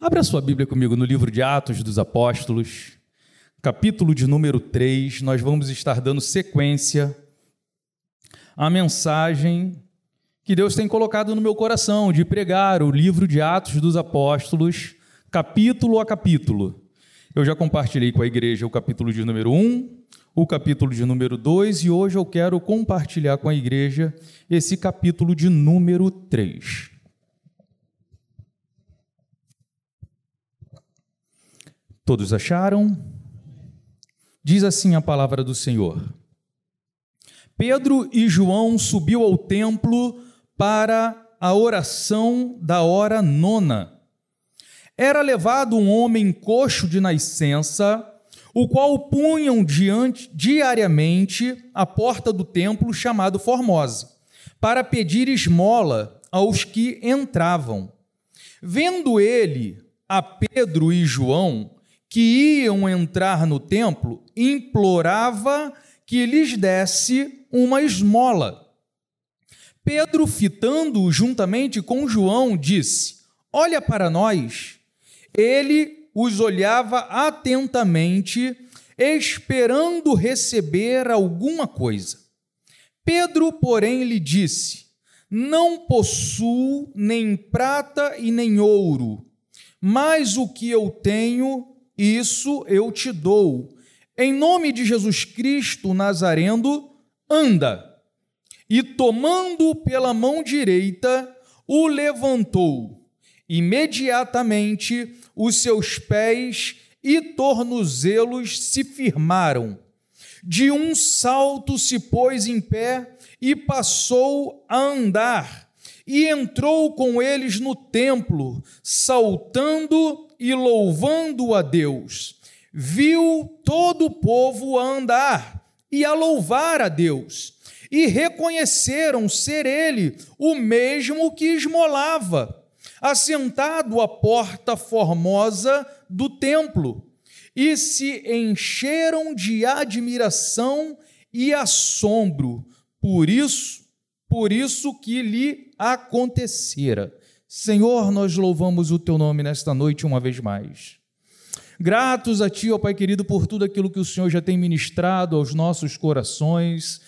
Abra sua Bíblia comigo no livro de Atos dos Apóstolos, capítulo de número 3. Nós vamos estar dando sequência à mensagem que Deus tem colocado no meu coração de pregar o livro de Atos dos Apóstolos, capítulo a capítulo. Eu já compartilhei com a igreja o capítulo de número 1, o capítulo de número 2 e hoje eu quero compartilhar com a igreja esse capítulo de número 3. Todos acharam? Diz assim a palavra do Senhor. Pedro e João subiu ao templo para a oração da hora nona era levado um homem coxo de nascença, o qual punham diante, diariamente a porta do templo chamado Formosa, para pedir esmola aos que entravam. Vendo ele a Pedro e João, que iam entrar no templo, implorava que lhes desse uma esmola. Pedro, fitando-o juntamente com João, disse: Olha para nós ele os olhava atentamente, esperando receber alguma coisa. Pedro, porém, lhe disse: Não possuo nem prata e nem ouro, mas o que eu tenho, isso eu te dou. Em nome de Jesus Cristo Nazareno, anda. E tomando pela mão direita, o levantou. Imediatamente os seus pés e tornozelos se firmaram. De um salto se pôs em pé e passou a andar, e entrou com eles no templo, saltando e louvando a Deus. Viu todo o povo a andar e a louvar a Deus, e reconheceram ser ele o mesmo que esmolava assentado à porta formosa do templo, e se encheram de admiração e assombro por isso, por isso que lhe acontecera. Senhor, nós louvamos o teu nome nesta noite uma vez mais. Gratos a ti, ó Pai querido, por tudo aquilo que o Senhor já tem ministrado aos nossos corações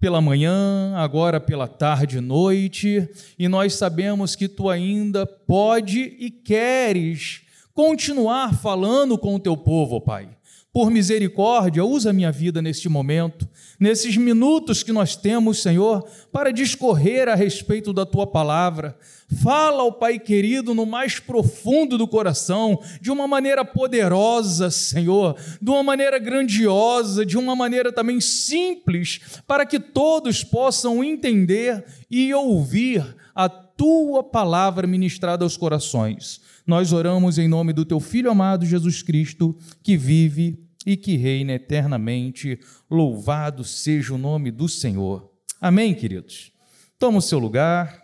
pela manhã, agora pela tarde e noite, e nós sabemos que tu ainda pode e queres continuar falando com o teu povo, Pai. Por misericórdia, usa a minha vida neste momento, nesses minutos que nós temos, Senhor, para discorrer a respeito da tua palavra. Fala ao Pai querido no mais profundo do coração, de uma maneira poderosa, Senhor, de uma maneira grandiosa, de uma maneira também simples, para que todos possam entender e ouvir a tua palavra ministrada aos corações. Nós oramos em nome do teu Filho amado Jesus Cristo, que vive e que reina eternamente. Louvado seja o nome do Senhor. Amém, queridos? Toma o seu lugar.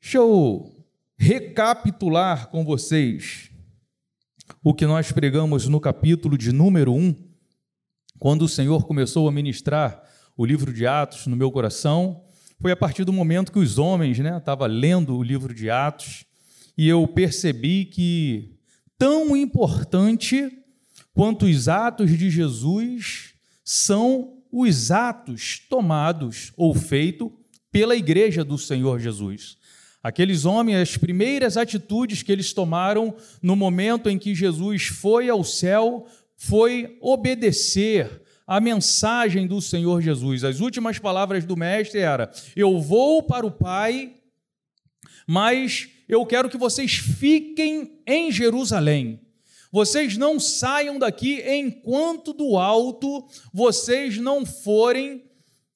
Deixa eu recapitular com vocês o que nós pregamos no capítulo de número 1, quando o Senhor começou a ministrar o livro de Atos no meu coração. Foi a partir do momento que os homens, né, estavam lendo o livro de Atos, e eu percebi que tão importante quanto os atos de Jesus são os atos tomados ou feitos pela igreja do Senhor Jesus. Aqueles homens, as primeiras atitudes que eles tomaram no momento em que Jesus foi ao céu foi obedecer a mensagem do Senhor Jesus. As últimas palavras do mestre era: "Eu vou para o Pai, mas eu quero que vocês fiquem em Jerusalém. Vocês não saiam daqui enquanto do alto vocês não forem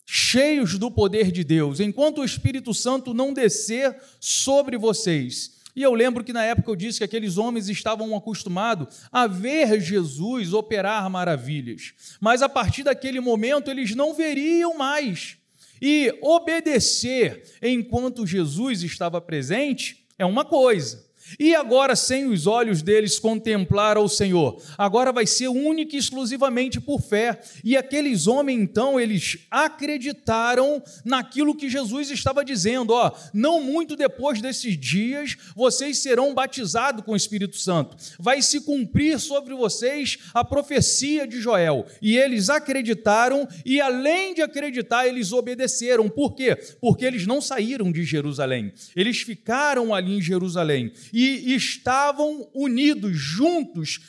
cheios do poder de Deus, enquanto o Espírito Santo não descer sobre vocês. E eu lembro que na época eu disse que aqueles homens estavam acostumados a ver Jesus operar maravilhas, mas a partir daquele momento eles não veriam mais. E obedecer enquanto Jesus estava presente é uma coisa, E agora, sem os olhos deles contemplar ao Senhor, agora vai ser única e exclusivamente por fé. E aqueles homens, então, eles acreditaram naquilo que Jesus estava dizendo: ó, não muito depois desses dias, vocês serão batizados com o Espírito Santo. Vai se cumprir sobre vocês a profecia de Joel. E eles acreditaram, e além de acreditar, eles obedeceram. Por quê? Porque eles não saíram de Jerusalém, eles ficaram ali em Jerusalém e estavam unidos, juntos,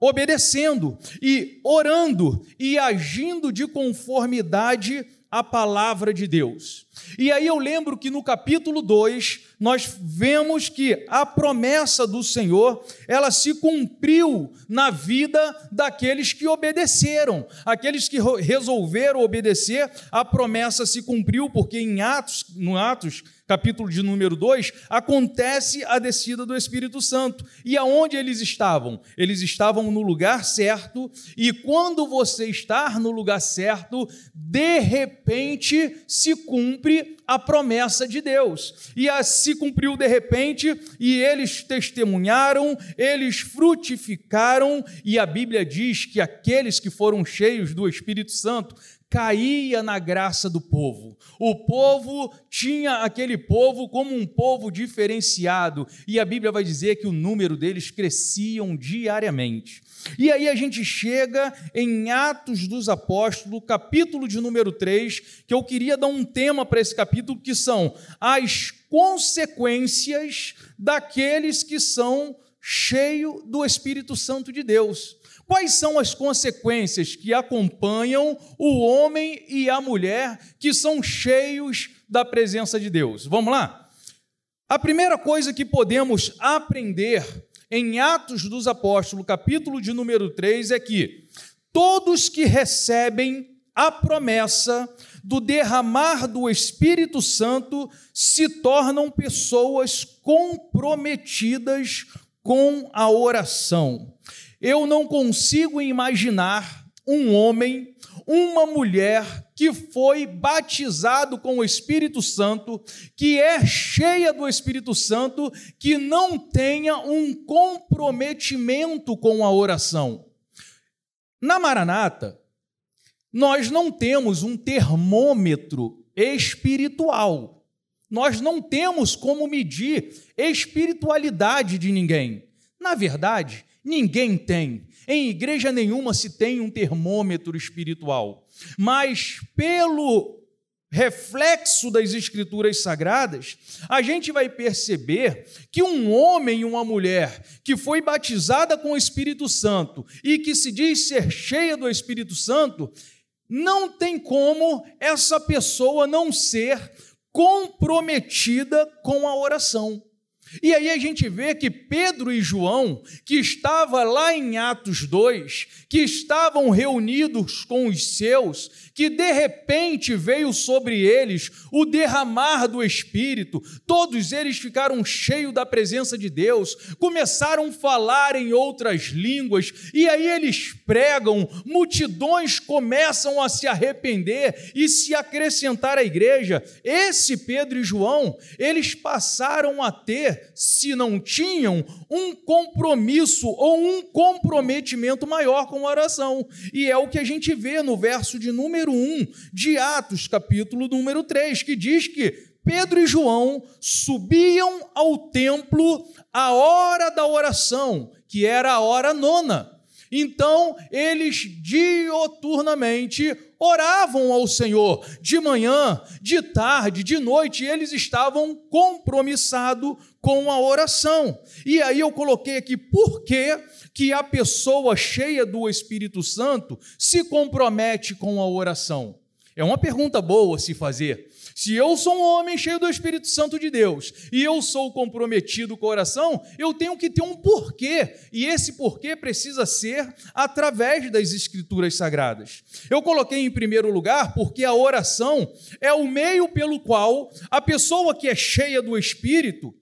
obedecendo e orando e agindo de conformidade à palavra de Deus. E aí eu lembro que no capítulo 2, nós vemos que a promessa do Senhor, ela se cumpriu na vida daqueles que obedeceram. Aqueles que resolveram obedecer, a promessa se cumpriu, porque em Atos, no Atos, capítulo de número 2, acontece a descida do Espírito Santo. E aonde eles estavam? Eles estavam no lugar certo, e quando você estar no lugar certo, de repente se cumpre a promessa de Deus. E se cumpriu de repente, e eles testemunharam, eles frutificaram, e a Bíblia diz que aqueles que foram cheios do Espírito Santo caía na graça do povo. O povo tinha aquele povo como um povo diferenciado, e a Bíblia vai dizer que o número deles cresciam diariamente. E aí a gente chega em Atos dos Apóstolos, capítulo de número 3, que eu queria dar um tema para esse capítulo, que são as consequências daqueles que são cheios do Espírito Santo de Deus. Quais são as consequências que acompanham o homem e a mulher que são cheios da presença de Deus? Vamos lá? A primeira coisa que podemos aprender em Atos dos Apóstolos, capítulo de número 3, é que todos que recebem a promessa do derramar do Espírito Santo se tornam pessoas comprometidas com a oração. Eu não consigo imaginar um homem, uma mulher que foi batizado com o Espírito Santo, que é cheia do Espírito Santo, que não tenha um comprometimento com a oração. Na Maranata, nós não temos um termômetro espiritual. Nós não temos como medir espiritualidade de ninguém. Na verdade, Ninguém tem. Em igreja nenhuma se tem um termômetro espiritual. Mas pelo reflexo das escrituras sagradas, a gente vai perceber que um homem e uma mulher que foi batizada com o Espírito Santo e que se diz ser cheia do Espírito Santo, não tem como essa pessoa não ser comprometida com a oração. E aí a gente vê que Pedro e João, que estavam lá em Atos 2, que estavam reunidos com os seus, que de repente veio sobre eles o derramar do Espírito, todos eles ficaram cheios da presença de Deus, começaram a falar em outras línguas, e aí eles pregam, multidões começam a se arrepender e se acrescentar à igreja. Esse Pedro e João, eles passaram a ter, se não tinham, um compromisso ou um comprometimento maior com a oração. E é o que a gente vê no verso de número 1 de Atos, capítulo número 3, que diz que Pedro e João subiam ao templo à hora da oração, que era a hora nona. Então, eles dioturnamente oravam ao Senhor, de manhã, de tarde, de noite, eles estavam compromissados com a oração. E aí eu coloquei aqui por que, que a pessoa cheia do Espírito Santo se compromete com a oração. É uma pergunta boa se fazer. Se eu sou um homem cheio do Espírito Santo de Deus e eu sou comprometido com a oração, eu tenho que ter um porquê, e esse porquê precisa ser através das Escrituras Sagradas. Eu coloquei em primeiro lugar porque a oração é o meio pelo qual a pessoa que é cheia do Espírito,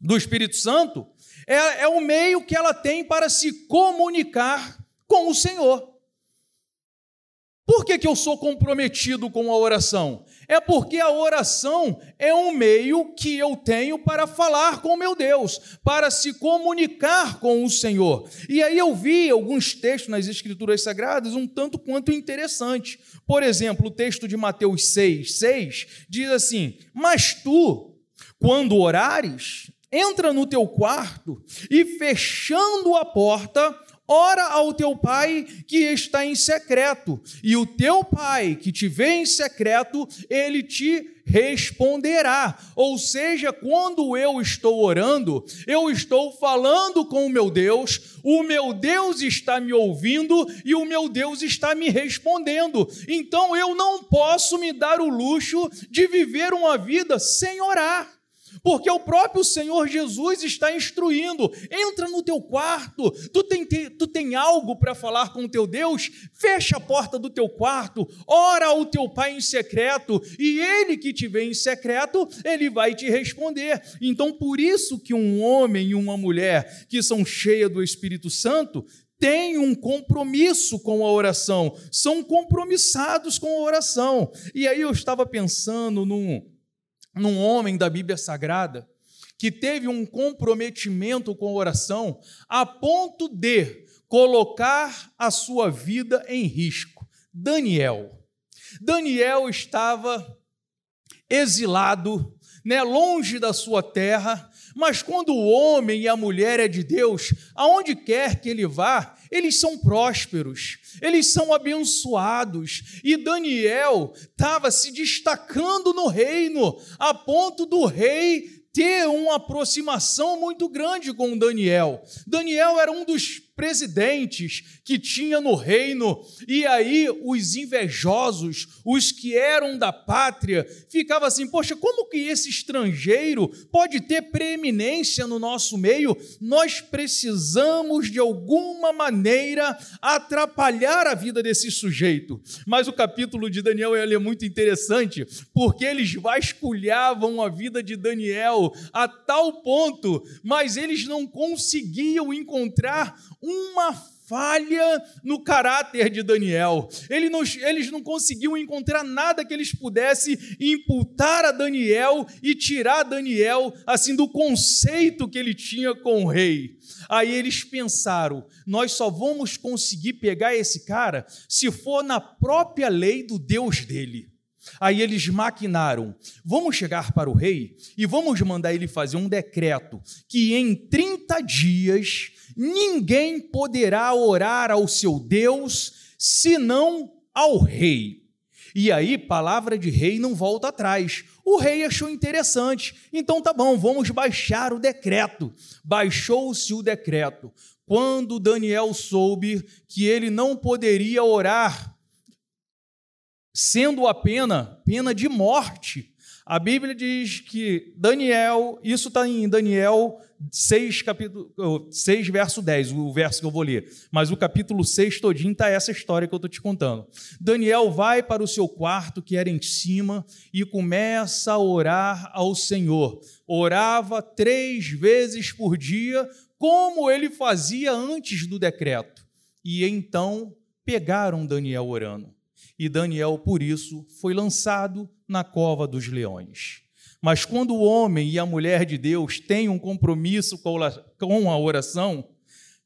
do Espírito Santo, é, é o meio que ela tem para se comunicar com o Senhor. Por que, que eu sou comprometido com a oração? É porque a oração é um meio que eu tenho para falar com meu Deus, para se comunicar com o Senhor. E aí eu vi alguns textos nas Escrituras Sagradas um tanto quanto interessante. Por exemplo, o texto de Mateus 6, 6 diz assim: Mas tu, quando orares, entra no teu quarto e fechando a porta, ora ao teu pai que está em secreto, e o teu pai que te vê em secreto, ele te responderá. Ou seja, quando eu estou orando, eu estou falando com o meu Deus, o meu Deus está me ouvindo e o meu Deus está me respondendo. Então eu não posso me dar o luxo de viver uma vida sem orar. Porque o próprio Senhor Jesus está instruindo: entra no teu quarto, tu tem, tu tem algo para falar com o teu Deus, fecha a porta do teu quarto, ora ao teu Pai em secreto, e ele que te vê em secreto, ele vai te responder. Então, por isso que um homem e uma mulher que são cheias do Espírito Santo têm um compromisso com a oração, são compromissados com a oração. E aí eu estava pensando num num homem da Bíblia Sagrada que teve um comprometimento com a oração a ponto de colocar a sua vida em risco. Daniel. Daniel estava exilado, né, longe da sua terra, mas quando o homem e a mulher é de Deus, aonde quer que ele vá, eles são prósperos, eles são abençoados. E Daniel estava se destacando no reino, a ponto do rei ter uma aproximação muito grande com Daniel. Daniel era um dos presidentes que tinha no reino, e aí os invejosos, os que eram da pátria, ficavam assim: poxa, como que esse estrangeiro pode ter preeminência no nosso meio? Nós precisamos de alguma maneira atrapalhar a vida desse sujeito. Mas o capítulo de Daniel é muito interessante, porque eles vasculhavam a vida de Daniel a tal ponto, mas eles não conseguiam encontrar uma falha no caráter de Daniel. Ele não, eles não conseguiam encontrar nada que eles pudessem imputar a Daniel e tirar Daniel assim do conceito que ele tinha com o rei. Aí eles pensaram: nós só vamos conseguir pegar esse cara se for na própria lei do Deus dele. Aí eles maquinaram: vamos chegar para o rei e vamos mandar ele fazer um decreto que em 30 dias ninguém poderá orar ao seu Deus senão ao rei. E aí, palavra de rei não volta atrás. O rei achou interessante, então tá bom, vamos baixar o decreto. Baixou-se o decreto. Quando Daniel soube que ele não poderia orar, sendo a pena, pena de morte, a Bíblia diz que Daniel, isso está em Daniel 6, capítulo, 6, verso 10, o verso que eu vou ler. Mas o capítulo 6 todinho está essa história que eu estou te contando. Daniel vai para o seu quarto, que era em cima, e começa a orar ao Senhor. Orava três vezes por dia, como ele fazia antes do decreto. E então pegaram Daniel orando. E Daniel, por isso, foi lançado na cova dos leões. Mas quando o homem e a mulher de Deus têm um compromisso com a oração,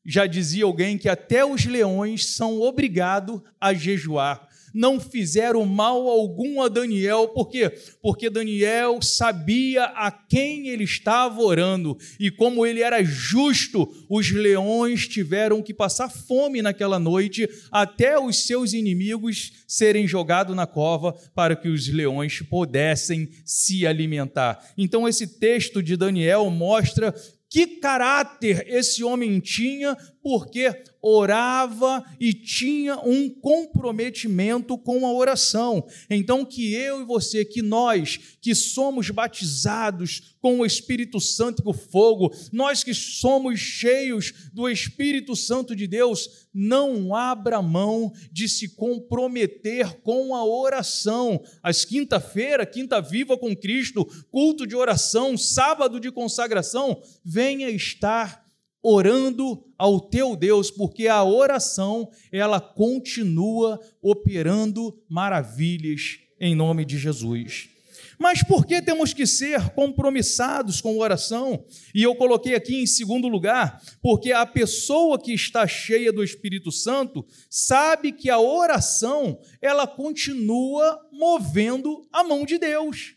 já dizia alguém que até os leões são obrigados a jejuar não fizeram mal algum a Daniel, por quê? Porque Daniel sabia a quem ele estava orando, e como ele era justo, os leões tiveram que passar fome naquela noite, até os seus inimigos serem jogados na cova, para que os leões pudessem se alimentar. Então, esse texto de Daniel mostra que caráter esse homem tinha, porque orava e tinha um comprometimento com a oração. Então, que eu e você, que nós que somos batizados com o Espírito Santo e com fogo, nós que somos cheios do Espírito Santo de Deus, não abra mão de se comprometer com a oração. Às quinta-feira, quinta viva com Cristo, culto de oração, sábado de consagração, venha estar orando ao teu Deus, porque a oração, ela continua operando maravilhas em nome de Jesus. Mas por que temos que ser compromissados com oração? E eu coloquei aqui em segundo lugar, porque a pessoa que está cheia do Espírito Santo sabe que a oração, ela continua movendo a mão de Deus.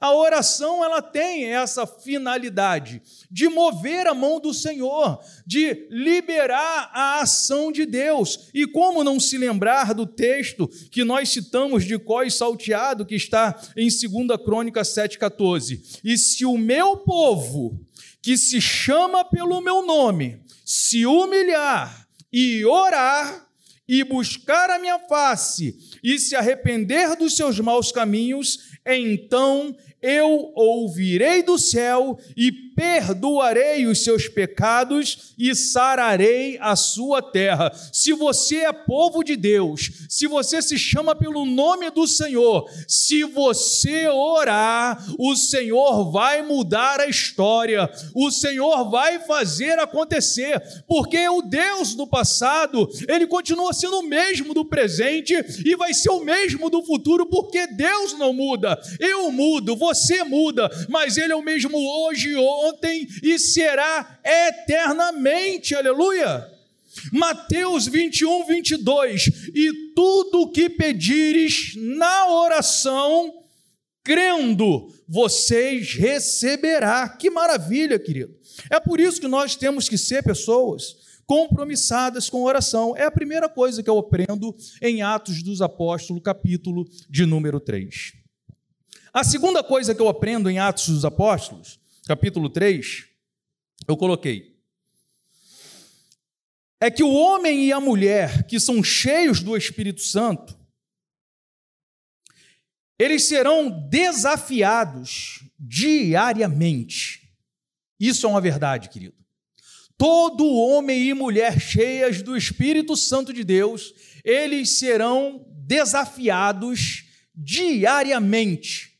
A oração ela tem essa finalidade de mover a mão do Senhor, de liberar a ação de Deus. E como não se lembrar do texto que nós citamos de Cós salteado, que está em 2 Crônica 7,14? E se o meu povo, que se chama pelo meu nome, se humilhar e orar e buscar a minha face e se arrepender dos seus maus caminhos, então eu ouvirei do céu e perdoarei os seus pecados e sararei a sua terra. Se você é povo de Deus, se você se chama pelo nome do Senhor, se você orar, o Senhor vai mudar a história, o Senhor vai fazer acontecer, porque o Deus do passado, ele continua sendo o mesmo do presente e vai ser o mesmo do futuro, porque Deus não muda. Eu mudo, você muda, mas ele é o mesmo hoje, hoje ontem e será eternamente. Aleluia. Mateus 21, 22. E tudo o que pedires na oração, crendo, vocês receberá. Que maravilha, querido. É por isso que nós temos que ser pessoas compromissadas com oração. É a primeira coisa que eu aprendo em Atos dos Apóstolos, capítulo de número 3. A segunda coisa que eu aprendo em Atos dos Apóstolos capítulo 3, eu coloquei. É que o homem e a mulher que são cheios do Espírito Santo, eles serão desafiados diariamente. Isso é uma verdade, querido. Todo homem e mulher cheias do Espírito Santo de Deus, eles serão desafiados diariamente.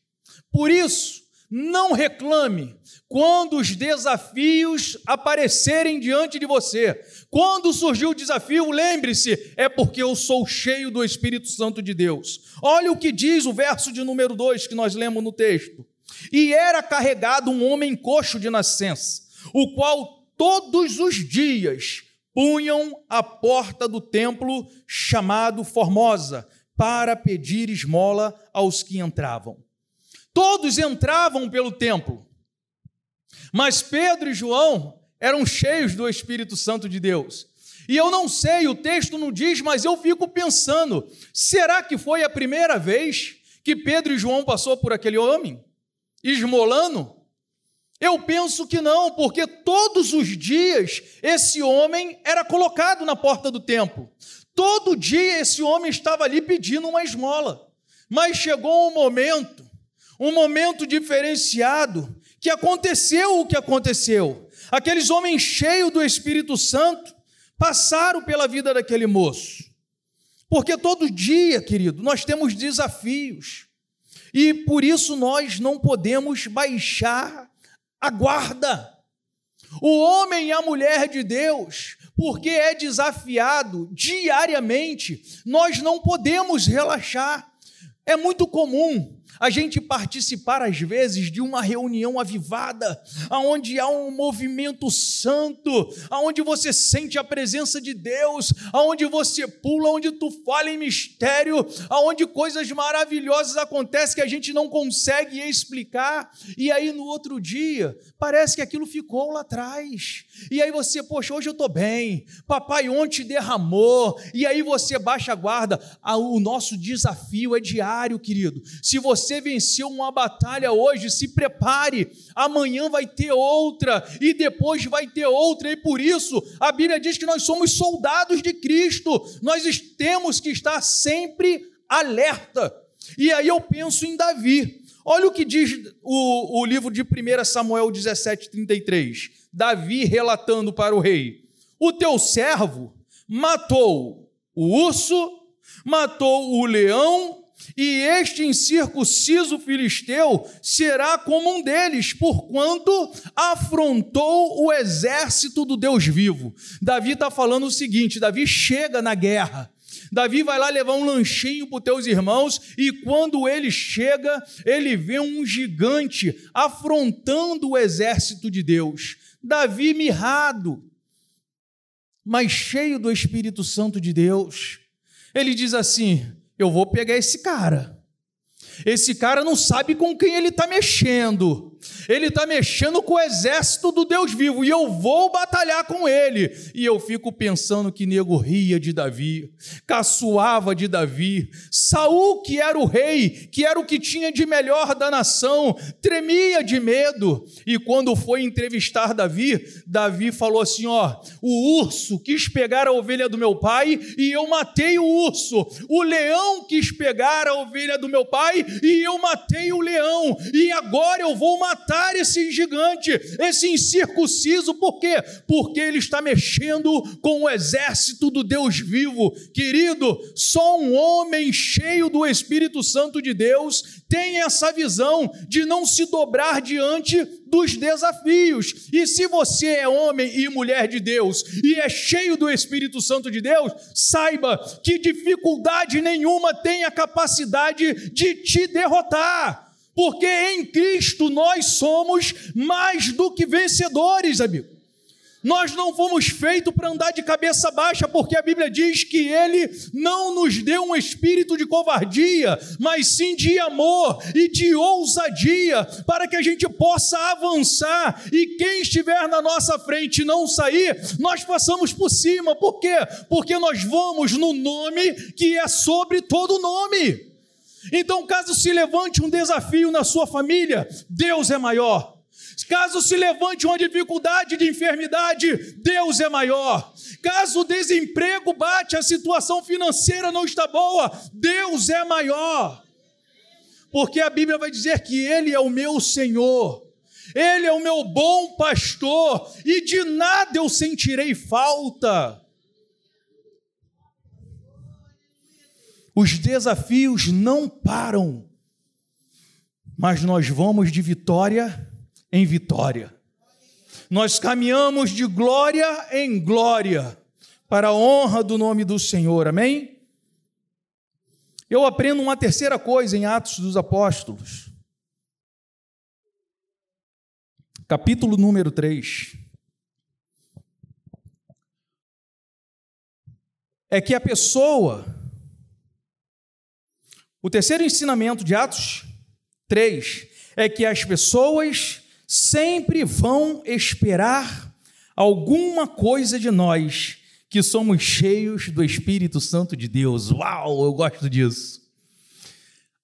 Por isso, não reclame quando os desafios aparecerem diante de você. Quando surgiu o desafio, lembre-se, é porque eu sou cheio do Espírito Santo de Deus. Olha o que diz o verso de número 2 que nós lemos no texto. E era carregado um homem coxo de nascença, o qual todos os dias punham a porta do templo chamado Formosa para pedir esmola aos que entravam. Todos entravam pelo templo, mas Pedro e João eram cheios do Espírito Santo de Deus. E eu não sei, o texto não diz, mas eu fico pensando: será que foi a primeira vez que Pedro e João passou por aquele homem? Esmolando? Eu penso que não, porque todos os dias esse homem era colocado na porta do templo. Todo dia esse homem estava ali pedindo uma esmola. Mas chegou um momento um momento diferenciado, que aconteceu o que aconteceu. Aqueles homens cheios do Espírito Santo passaram pela vida daquele moço. Porque todo dia, querido, nós temos desafios. E por isso nós não podemos baixar a guarda. O homem e a mulher de Deus, porque é desafiado diariamente, nós não podemos relaxar. É muito comum a gente participar às vezes de uma reunião avivada, aonde há um movimento santo, aonde você sente a presença de Deus, aonde você pula, onde tu fala em mistério, aonde coisas maravilhosas acontecem que a gente não consegue explicar, e aí no outro dia parece que aquilo ficou lá atrás. E aí você, poxa, hoje eu estou bem, papai ontem derramou, e aí você baixa a guarda. Ah, o nosso desafio é diário, querido. Se você venceu uma batalha hoje, se prepare, amanhã vai ter outra, e depois vai ter outra, e por isso a Bíblia diz que nós somos soldados de Cristo, nós temos que estar sempre alerta. E aí eu penso em Davi. Olha o que diz o, o livro de 1 Samuel 17, 33. Davi relatando para o rei: O teu servo matou o urso, matou o leão e este incircunciso filisteu será como um deles, porquanto afrontou o exército do Deus vivo. Davi está falando o seguinte: Davi chega na guerra. Davi vai lá levar um lanchinho para os teus irmãos, e quando ele chega, ele vê um gigante afrontando o exército de Deus. Davi mirrado, mas cheio do Espírito Santo de Deus. Ele diz assim: Eu vou pegar esse cara. Esse cara não sabe com quem ele está mexendo. Ele está mexendo com o exército do Deus vivo e eu vou batalhar com ele. E eu fico pensando que nego ria de Davi, caçoava de Davi. Saul, que era o rei, que era o que tinha de melhor da nação, tremia de medo. E quando foi entrevistar Davi, Davi falou assim: Ó, o urso quis pegar a ovelha do meu pai e eu matei o urso. O leão quis pegar a ovelha do meu pai e eu matei o leão. E agora eu vou matar matar esse gigante, esse incircunciso, por quê? Porque ele está mexendo com o exército do Deus vivo. Querido, só um homem cheio do Espírito Santo de Deus tem essa visão de não se dobrar diante dos desafios. E se você é homem e mulher de Deus e é cheio do Espírito Santo de Deus, saiba que dificuldade nenhuma tem a capacidade de te derrotar porque em Cristo nós somos mais do que vencedores, amigo. Nós não fomos feitos para andar de cabeça baixa, porque a Bíblia diz que Ele não nos deu um espírito de covardia, mas sim de amor e de ousadia, para que a gente possa avançar e quem estiver na nossa frente não sair, nós passamos por cima. Por quê? Porque nós vamos no nome que é sobre todo nome. Então, caso se levante um desafio na sua família, Deus é maior. Caso se levante uma dificuldade de enfermidade, Deus é maior. Caso o desemprego bate, a situação financeira não está boa, Deus é maior. Porque a Bíblia vai dizer que Ele é o meu Senhor, Ele é o meu bom pastor, e de nada eu sentirei falta. Os desafios não param, mas nós vamos de vitória em vitória. Nós caminhamos de glória em glória para a honra do nome do Senhor. Amém? Eu aprendo uma terceira coisa em Atos dos Apóstolos. Capítulo número 3. É que a pessoa o terceiro ensinamento de Atos 3 é que as pessoas sempre vão esperar alguma coisa de nós que somos cheios do Espírito Santo de Deus. Uau, eu gosto disso.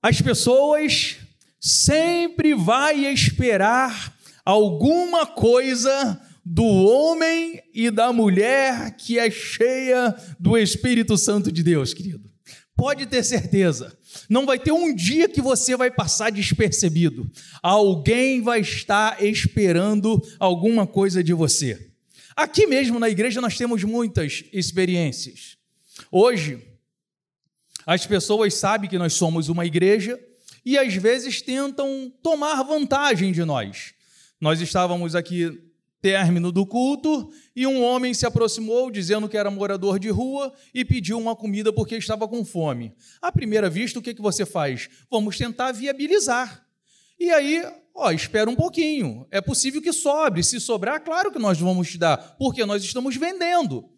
As pessoas sempre vai esperar alguma coisa do homem e da mulher que é cheia do Espírito Santo de Deus, querido. Pode ter certeza. Não vai ter um dia que você vai passar despercebido. Alguém vai estar esperando alguma coisa de você. Aqui mesmo na igreja nós temos muitas experiências. Hoje, as pessoas sabem que nós somos uma igreja e às vezes tentam tomar vantagem de nós. Nós estávamos aqui término do culto, e um homem se aproximou, dizendo que era morador de rua, e pediu uma comida porque estava com fome. À primeira vista, o que, que você faz? Vamos tentar viabilizar. E aí, ó, espera um pouquinho. É possível que sobre. Se sobrar, claro que nós vamos te dar, porque nós estamos vendendo.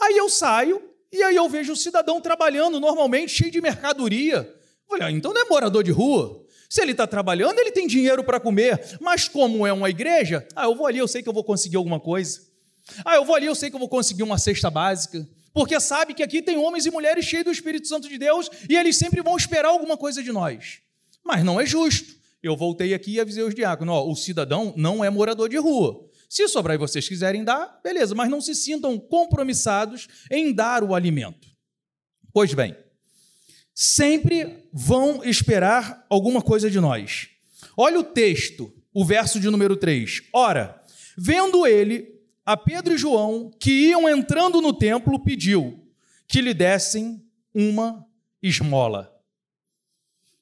Aí eu saio, e aí eu vejo o cidadão trabalhando normalmente, cheio de mercadoria. Olha, então não é morador de rua. Se ele está trabalhando, ele tem dinheiro para comer. Mas como é uma igreja, ah, eu vou ali, eu sei que eu vou conseguir alguma coisa. Ah, eu vou ali, eu sei que eu vou conseguir uma cesta básica. Porque sabe que aqui tem homens e mulheres cheios do Espírito Santo de Deus e eles sempre vão esperar alguma coisa de nós. Mas não é justo. Eu voltei aqui e avisei os diáconos: ó, o cidadão não é morador de rua. Se sobrar e vocês quiserem dar, beleza, mas não se sintam compromissados em dar o alimento. Pois bem, sempre vão esperar alguma coisa de nós. Olha o texto, o verso de número 3. Ora, vendo ele a Pedro e João, que iam entrando no templo, pediu que lhe dessem uma esmola.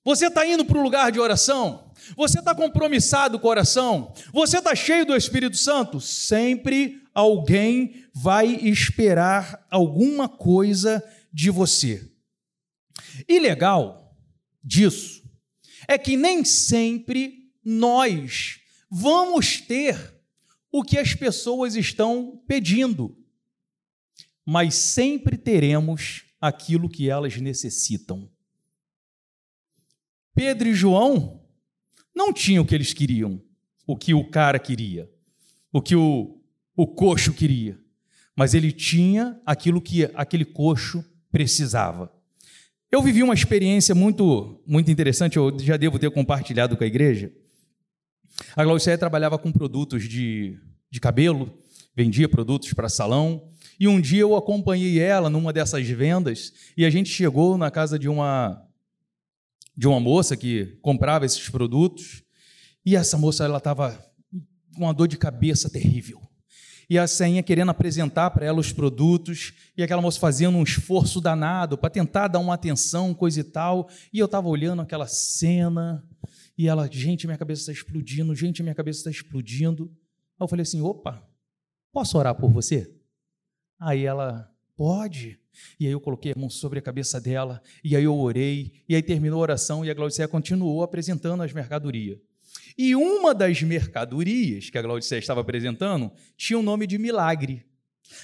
Você está indo para o lugar de oração? Você está compromissado com a oração? Você está cheio do Espírito Santo? Sempre alguém vai esperar alguma coisa de você. E legal disso é que nem sempre nós vamos ter o que as pessoas estão pedindo, mas sempre teremos aquilo que elas necessitam. Pedro e João não tinham o que eles queriam, o que o cara queria, o que o, o coxo queria, mas ele tinha aquilo que aquele coxo precisava. Eu vivi uma experiência muito, muito interessante, eu já devo ter compartilhado com a igreja. A Glaucia trabalhava com produtos de, de cabelo, vendia produtos para salão, e um dia eu acompanhei ela numa dessas vendas, e a gente chegou na casa de uma de uma moça que comprava esses produtos, e essa moça ela estava com uma dor de cabeça terrível. E a senha querendo apresentar para ela os produtos, e aquela moça fazendo um esforço danado para tentar dar uma atenção, coisa e tal. E eu estava olhando aquela cena, e ela, gente, minha cabeça está explodindo, gente, minha cabeça está explodindo. Aí eu falei assim: opa, posso orar por você? Aí ela, pode. E aí eu coloquei a mão sobre a cabeça dela, e aí eu orei, e aí terminou a oração, e a Glaucia continuou apresentando as mercadorias. E uma das mercadorias que a Glaucia estava apresentando tinha o nome de milagre.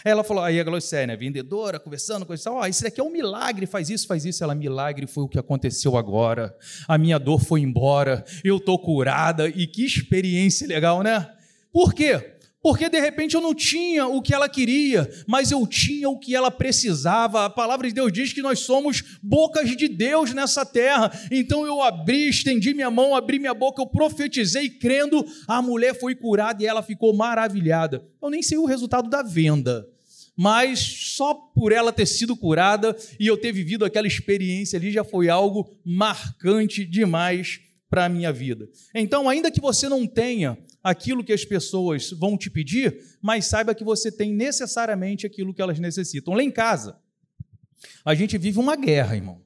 Ela falou, aí a Glaucia, né, vendedora, conversando com isso, ó, oh, isso daqui é um milagre, faz isso, faz isso. Ela, milagre foi o que aconteceu agora. A minha dor foi embora, eu estou curada, e que experiência legal, né? Por quê? Porque de repente eu não tinha o que ela queria, mas eu tinha o que ela precisava. A palavra de Deus diz que nós somos bocas de Deus nessa terra. Então eu abri, estendi minha mão, abri minha boca, eu profetizei crendo, a mulher foi curada e ela ficou maravilhada. Eu nem sei o resultado da venda, mas só por ela ter sido curada e eu ter vivido aquela experiência ali já foi algo marcante demais para a minha vida. Então, ainda que você não tenha aquilo que as pessoas vão te pedir, mas saiba que você tem necessariamente aquilo que elas necessitam. Lá em casa, a gente vive uma guerra, irmão.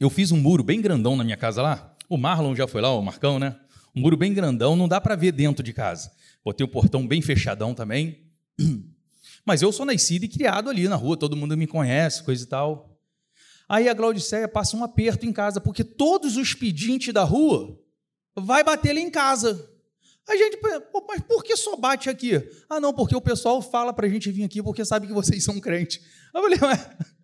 Eu fiz um muro bem grandão na minha casa lá. O Marlon já foi lá, o Marcão, né? Um muro bem grandão, não dá para ver dentro de casa. Botei o portão bem fechadão também. Mas eu sou nascido e criado ali na rua, todo mundo me conhece, coisa e tal. Aí a Glaudiceia passa um aperto em casa, porque todos os pedintes da rua vai bater lá em casa. A gente, pô, mas por que só bate aqui? Ah, não, porque o pessoal fala para a gente vir aqui porque sabe que vocês são crentes. Eu falei, mas...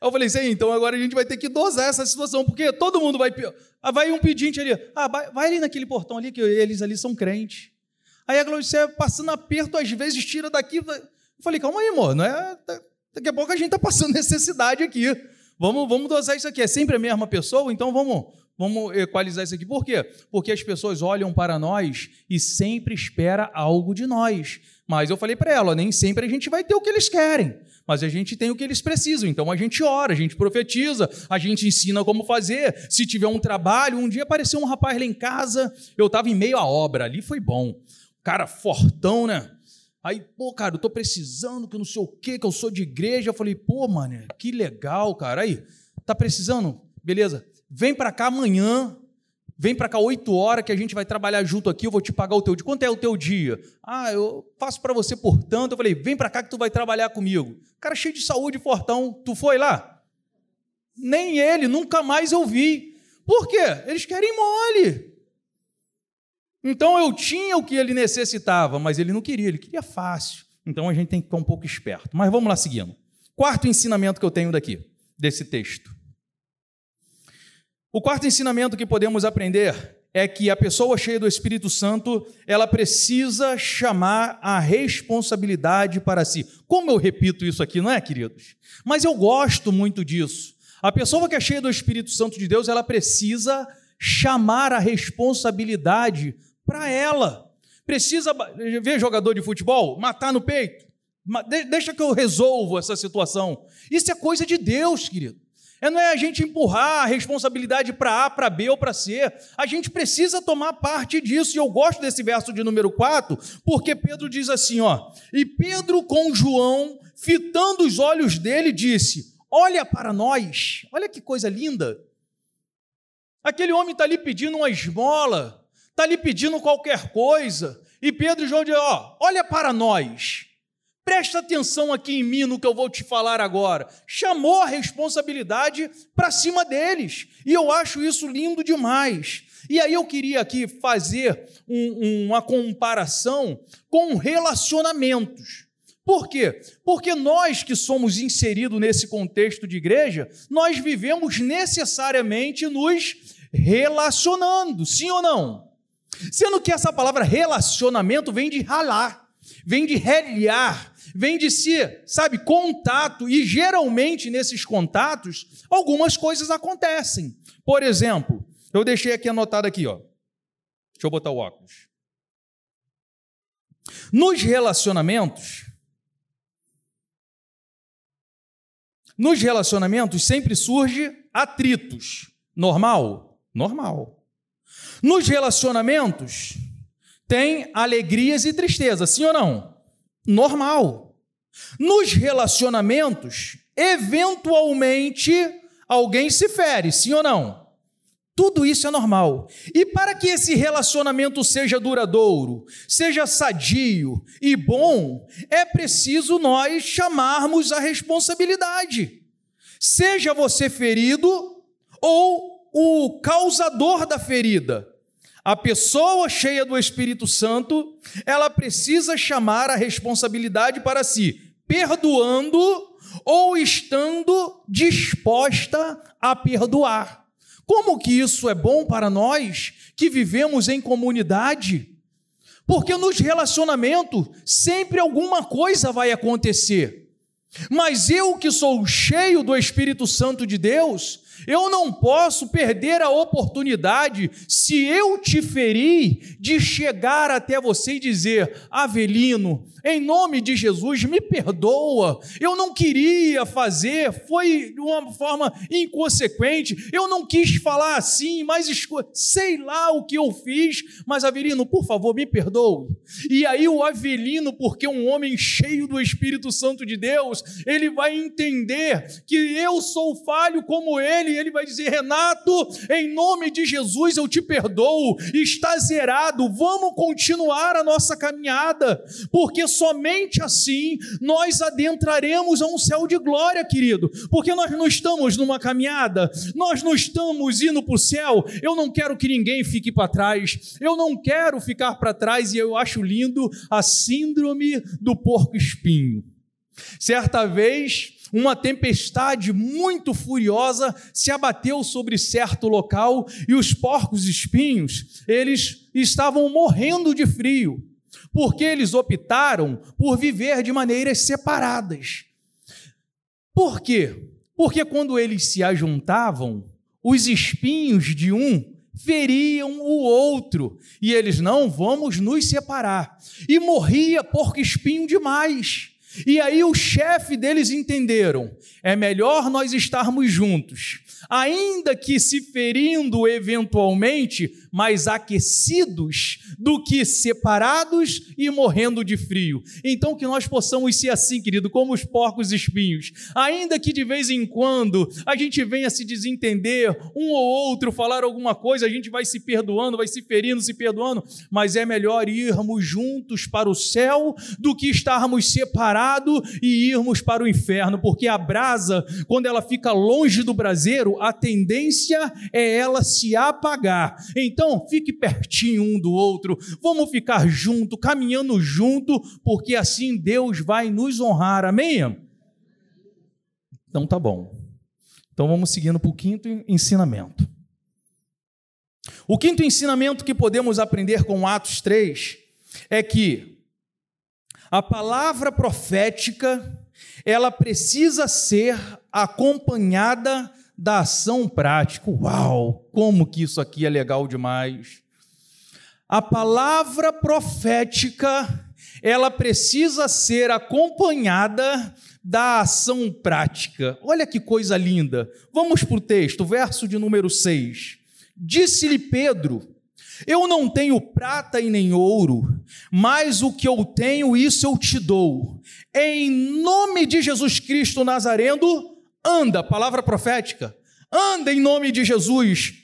Eu falei assim, então agora a gente vai ter que dosar essa situação, porque todo mundo vai. Ah, vai um pedinte ali, ah, vai, vai, ali naquele portão ali, que eles ali são crentes. Aí a Glaucia passando aperto, às vezes tira daqui. Eu falei, calma aí, amor, não é. Daqui a pouco a gente está passando necessidade aqui. Vamos, vamos dosar isso aqui. É sempre a mesma pessoa, então vamos, vamos equalizar isso aqui. Por quê? Porque as pessoas olham para nós e sempre espera algo de nós. Mas eu falei para ela, nem sempre a gente vai ter o que eles querem, mas a gente tem o que eles precisam. Então a gente ora, a gente profetiza, a gente ensina como fazer. Se tiver um trabalho, um dia apareceu um rapaz lá em casa, eu estava em meio à obra, ali foi bom. Cara fortão, né? Aí, pô, cara, eu tô precisando, que não sei o quê, que eu sou de igreja. Eu falei, pô, mano, que legal, cara. Aí, tá precisando? Beleza. Vem para cá amanhã. Vem para cá 8 horas que a gente vai trabalhar junto aqui, eu vou te pagar o teu dia. Quanto é o teu dia? Ah, eu faço para você por tanto. Eu falei, vem para cá que tu vai trabalhar comigo. Cara cheio de saúde, fortão. Tu foi lá? Nem ele, nunca mais eu vi. Por quê? Eles querem mole. Então eu tinha o que ele necessitava, mas ele não queria, ele queria fácil. Então a gente tem que ficar um pouco esperto. Mas vamos lá seguindo. Quarto ensinamento que eu tenho daqui, desse texto. O quarto ensinamento que podemos aprender é que a pessoa cheia do Espírito Santo, ela precisa chamar a responsabilidade para si. Como eu repito isso aqui, não é, queridos? Mas eu gosto muito disso. A pessoa que é cheia do Espírito Santo de Deus, ela precisa chamar a responsabilidade para ela. Precisa ver jogador de futebol, matar no peito. Deixa que eu resolvo essa situação. Isso é coisa de Deus, querido. É, não é a gente empurrar a responsabilidade para A, para B ou para C. A gente precisa tomar parte disso. E eu gosto desse verso de número 4, porque Pedro diz assim: ó. E Pedro com João, fitando os olhos dele, disse: olha para nós. Olha que coisa linda. Aquele homem está ali pedindo uma esmola, está ali pedindo qualquer coisa. E Pedro e João dizem: ó, olha para nós. Presta atenção aqui em mim no que eu vou te falar agora. Chamou a responsabilidade para cima deles. E eu acho isso lindo demais. E aí eu queria aqui fazer um, uma comparação com relacionamentos. Por quê? Porque nós que somos inseridos nesse contexto de igreja, nós vivemos necessariamente nos relacionando, sim ou não? Sendo que essa palavra relacionamento vem de ralar, vem de reliar, vem de si, sabe, contato, e geralmente nesses contatos algumas coisas acontecem. Por exemplo, eu deixei aqui anotado aqui, ó. Deixa eu botar o óculos. Nos relacionamentos, nos relacionamentos sempre surge atritos. Normal? Normal. Nos relacionamentos tem alegrias e tristezas, sim ou não? normal. Nos relacionamentos, eventualmente alguém se fere, sim ou não? Tudo isso é normal. E para que esse relacionamento seja duradouro, seja sadio e bom, é preciso nós chamarmos a responsabilidade. Seja você ferido ou o causador da ferida. A pessoa cheia do Espírito Santo, ela precisa chamar a responsabilidade para si, perdoando ou estando disposta a perdoar. Como que isso é bom para nós que vivemos em comunidade? Porque nos relacionamentos sempre alguma coisa vai acontecer. Mas eu que sou cheio do Espírito Santo de Deus, eu não posso perder a oportunidade, se eu te ferir, de chegar até você e dizer: Avelino, em nome de Jesus, me perdoa. Eu não queria fazer, foi de uma forma inconsequente. Eu não quis falar assim, mas sei lá o que eu fiz. Mas Avelino, por favor, me perdoe. E aí o Avelino, porque é um homem cheio do Espírito Santo de Deus, ele vai entender que eu sou falho como ele. E ele vai dizer: Renato, em nome de Jesus, eu te perdoo. Está zerado. Vamos continuar a nossa caminhada, porque somente assim nós adentraremos a um céu de glória, querido, porque nós não estamos numa caminhada, nós não estamos indo para o céu. Eu não quero que ninguém fique para trás, eu não quero ficar para trás, e eu acho lindo a síndrome do porco-espinho. Certa vez, uma tempestade muito furiosa se abateu sobre certo local e os porcos espinhos, eles estavam morrendo de frio porque eles optaram por viver de maneiras separadas. Por quê? Porque quando eles se ajuntavam, os espinhos de um feriam o outro, e eles não vamos nos separar. E morria porco espinho demais. E aí o chefe deles entenderam: é melhor nós estarmos juntos, ainda que se ferindo eventualmente, mas aquecidos do que separados e morrendo de frio. Então que nós possamos ser assim, querido, como os porcos espinhos, ainda que de vez em quando a gente venha se desentender, um ou outro falar alguma coisa, a gente vai se perdoando, vai se ferindo, se perdoando, mas é melhor irmos juntos para o céu do que estarmos separados e irmos para o inferno, porque a brasa, quando ela fica longe do braseiro, a tendência é ela se apagar. Então, fique pertinho um do outro, vamos ficar junto, caminhando junto, porque assim Deus vai nos honrar. Amém? Então tá bom. Então vamos seguindo para o quinto ensinamento. O quinto ensinamento que podemos aprender com Atos 3 é que a palavra profética ela precisa ser acompanhada da ação prática. Uau, como que isso aqui é legal demais. A palavra profética, ela precisa ser acompanhada da ação prática. Olha que coisa linda. Vamos para o texto, verso de número 6. Disse-lhe Pedro: Eu não tenho prata e nem ouro, mas o que eu tenho, isso eu te dou. Em nome de Jesus Cristo Nazareno, anda, palavra profética, anda em nome de Jesus.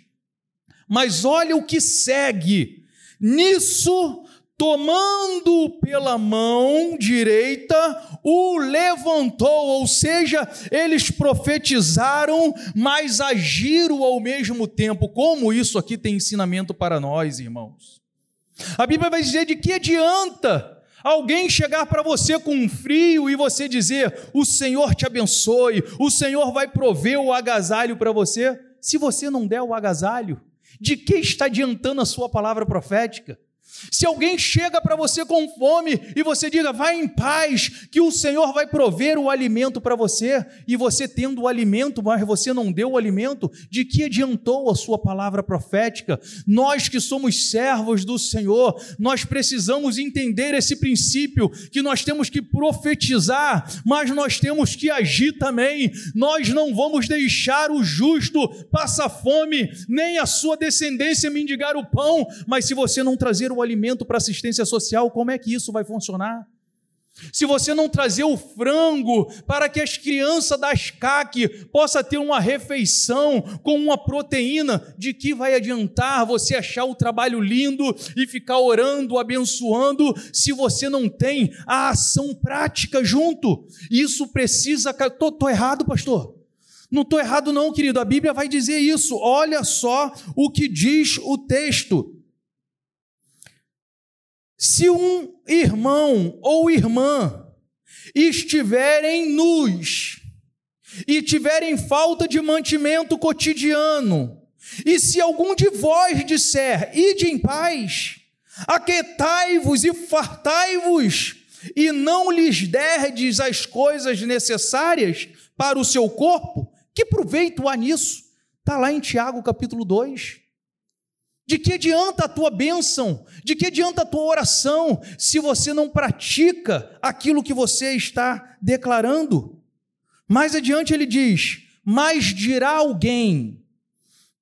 Mas olha o que segue. Nisso, tomando pela mão direita, o levantou, ou seja, eles profetizaram, mas agiram ao mesmo tempo. Como isso aqui tem ensinamento para nós, irmãos? A Bíblia vai dizer de que adianta alguém chegar para você com um frio e você dizer: "O Senhor te abençoe, o Senhor vai prover o agasalho para você", se você não der o agasalho, de que está adiantando a sua palavra profética? Se alguém chega para você com fome e você diga, vai em paz, que o Senhor vai prover o alimento para você, e você tendo o alimento, mas você não deu o alimento, de que adiantou a sua palavra profética? Nós que somos servos do Senhor, nós precisamos entender esse princípio, que nós temos que profetizar, mas nós temos que agir também. Nós não vamos deixar o justo passar fome, nem a sua descendência mendigar o pão, mas se você não trazer o alimento para assistência social, como é que isso vai funcionar? Se você não trazer o frango para que as crianças das CAC possam ter uma refeição com uma proteína, de que vai adiantar você achar o trabalho lindo e ficar orando, abençoando, se você não tem a ação prática junto? Isso precisa. Estou errado, pastor? Não estou errado, não, querido. A Bíblia vai dizer isso. Olha só o que diz o texto. Se um irmão ou irmã estiverem nus e tiverem falta de mantimento cotidiano, e se algum de vós disser, ide em paz, aquetai-vos e fartai-vos, e não lhes derdes as coisas necessárias para o seu corpo, que proveito há nisso? Está lá em Tiago capítulo 2. De que adianta a tua bênção? De que adianta a tua oração se você não pratica aquilo que você está declarando? Mais adiante ele diz: Mas dirá alguém: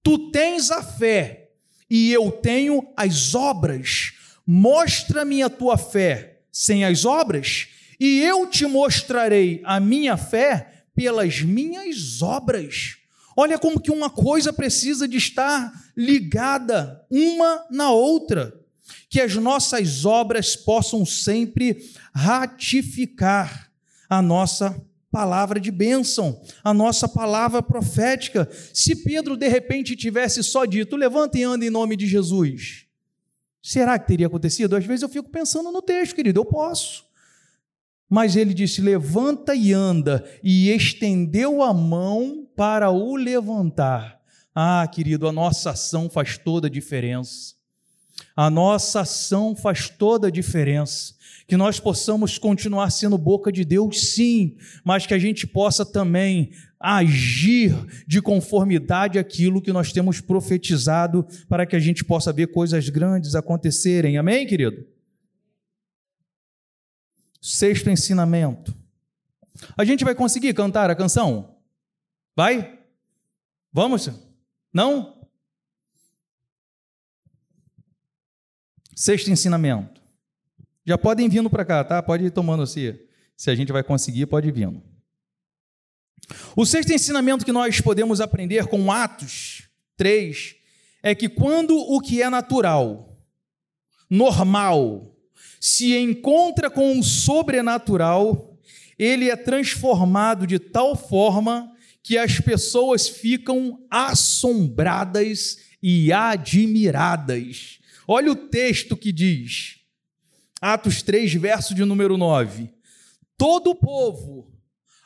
Tu tens a fé e eu tenho as obras. Mostra-me a tua fé sem as obras, e eu te mostrarei a minha fé pelas minhas obras. Olha como que uma coisa precisa de estar ligada uma na outra, que as nossas obras possam sempre ratificar a nossa palavra de bênção, a nossa palavra profética. Se Pedro de repente tivesse só dito: "Levanta e anda em nome de Jesus", será que teria acontecido? Às vezes eu fico pensando no texto, querido, eu posso. Mas ele disse: Levanta e anda, e estendeu a mão para o levantar. Ah, querido, a nossa ação faz toda a diferença. A nossa ação faz toda a diferença. Que nós possamos continuar sendo boca de Deus, sim, mas que a gente possa também agir de conformidade àquilo que nós temos profetizado, para que a gente possa ver coisas grandes acontecerem. Amém, querido? Sexto ensinamento. A gente vai conseguir cantar a canção? Vai? Vamos? Não? Sexto ensinamento. Já podem vindo para cá, tá? Pode ir tomando assim. Se a gente vai conseguir, pode ir vindo. O sexto ensinamento que nós podemos aprender com Atos 3 é que quando o que é natural, normal, se encontra com o sobrenatural, ele é transformado de tal forma que as pessoas ficam assombradas e admiradas. Olha o texto que diz, Atos 3, verso de número 9: Todo o povo,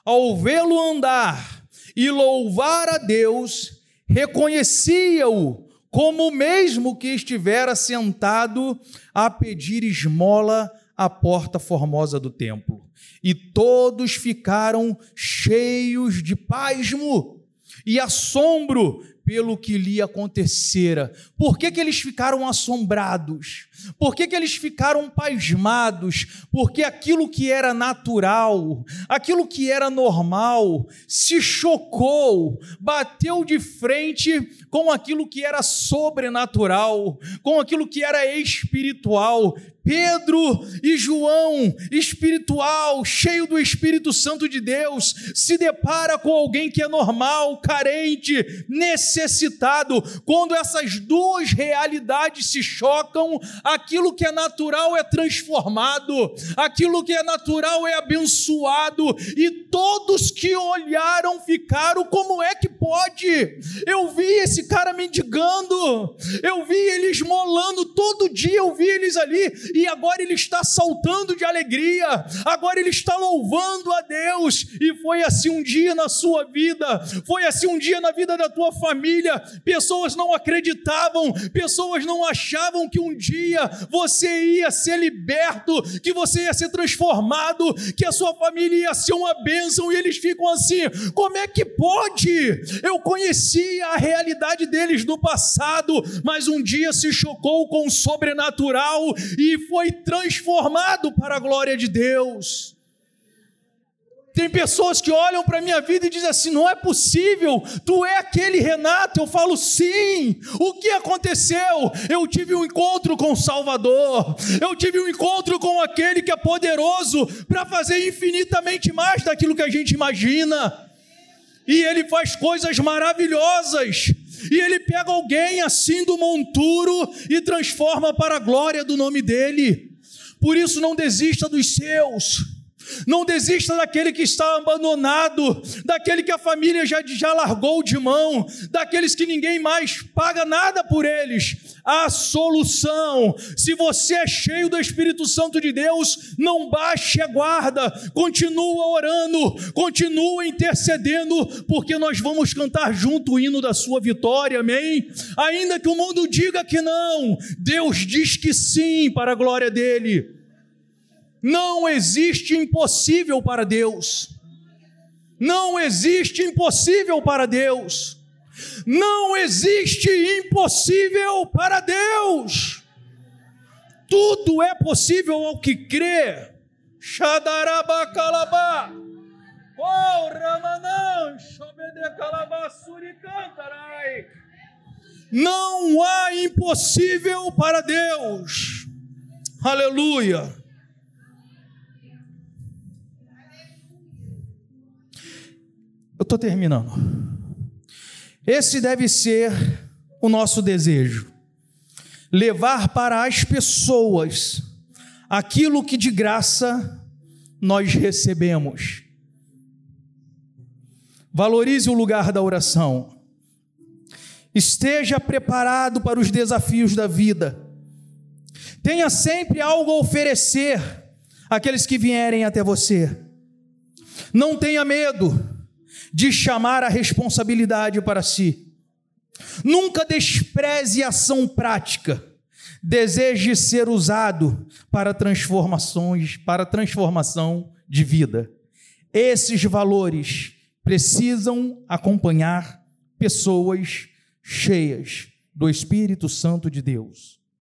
ao vê-lo andar e louvar a Deus, reconhecia-o como mesmo que estivera sentado a pedir esmola à porta formosa do templo. E todos ficaram cheios de pasmo e assombro pelo que lhe acontecera. Por que, que eles ficaram assombrados? Por que, que eles ficaram pasmados? Porque aquilo que era natural, aquilo que era normal, se chocou, bateu de frente com aquilo que era sobrenatural, com aquilo que era espiritual Pedro e João, espiritual, cheio do Espírito Santo de Deus, se depara com alguém que é normal, carente, necessitado. Quando essas duas realidades se chocam, aquilo que é natural é transformado, aquilo que é natural é abençoado, e todos que olharam ficaram: como é que pode? Eu vi esse cara mendigando, eu vi ele esmolando, todo dia eu vi eles ali, e agora ele está saltando de alegria, agora ele está louvando a Deus, e foi assim um dia na sua vida, foi assim um dia na vida da tua família. Pessoas não acreditavam, pessoas não achavam que um dia você ia ser liberto, que você ia ser transformado, que a sua família ia ser uma bênção, e eles ficam assim: como é que pode? Eu conhecia a realidade deles no passado, mas um dia se chocou com o sobrenatural e foi transformado para a glória de Deus. Tem pessoas que olham para a minha vida e dizem assim: não é possível, tu é aquele Renato. Eu falo, sim. O que aconteceu? Eu tive um encontro com o Salvador, eu tive um encontro com aquele que é poderoso para fazer infinitamente mais daquilo que a gente imagina. E ele faz coisas maravilhosas. E ele pega alguém assim do monturo e transforma para a glória do nome dele. Por isso, não desista dos seus. Não desista daquele que está abandonado, daquele que a família já, já largou de mão, daqueles que ninguém mais paga nada por eles. A solução, se você é cheio do Espírito Santo de Deus, não baixe a guarda, continua orando, continua intercedendo, porque nós vamos cantar junto o hino da sua vitória, amém? Ainda que o mundo diga que não, Deus diz que sim para a glória dele. Não existe impossível para Deus. Não existe impossível para Deus. Não existe impossível para Deus. Tudo é possível ao que crê. Xadarabacalabá. Oh, Ramanã, Não há impossível para Deus. Aleluia. Eu estou terminando. Esse deve ser o nosso desejo: levar para as pessoas aquilo que de graça nós recebemos. Valorize o lugar da oração. Esteja preparado para os desafios da vida. Tenha sempre algo a oferecer àqueles que vierem até você. Não tenha medo de chamar a responsabilidade para si. Nunca despreze ação prática. Deseje ser usado para transformações, para transformação de vida. Esses valores precisam acompanhar pessoas cheias do Espírito Santo de Deus.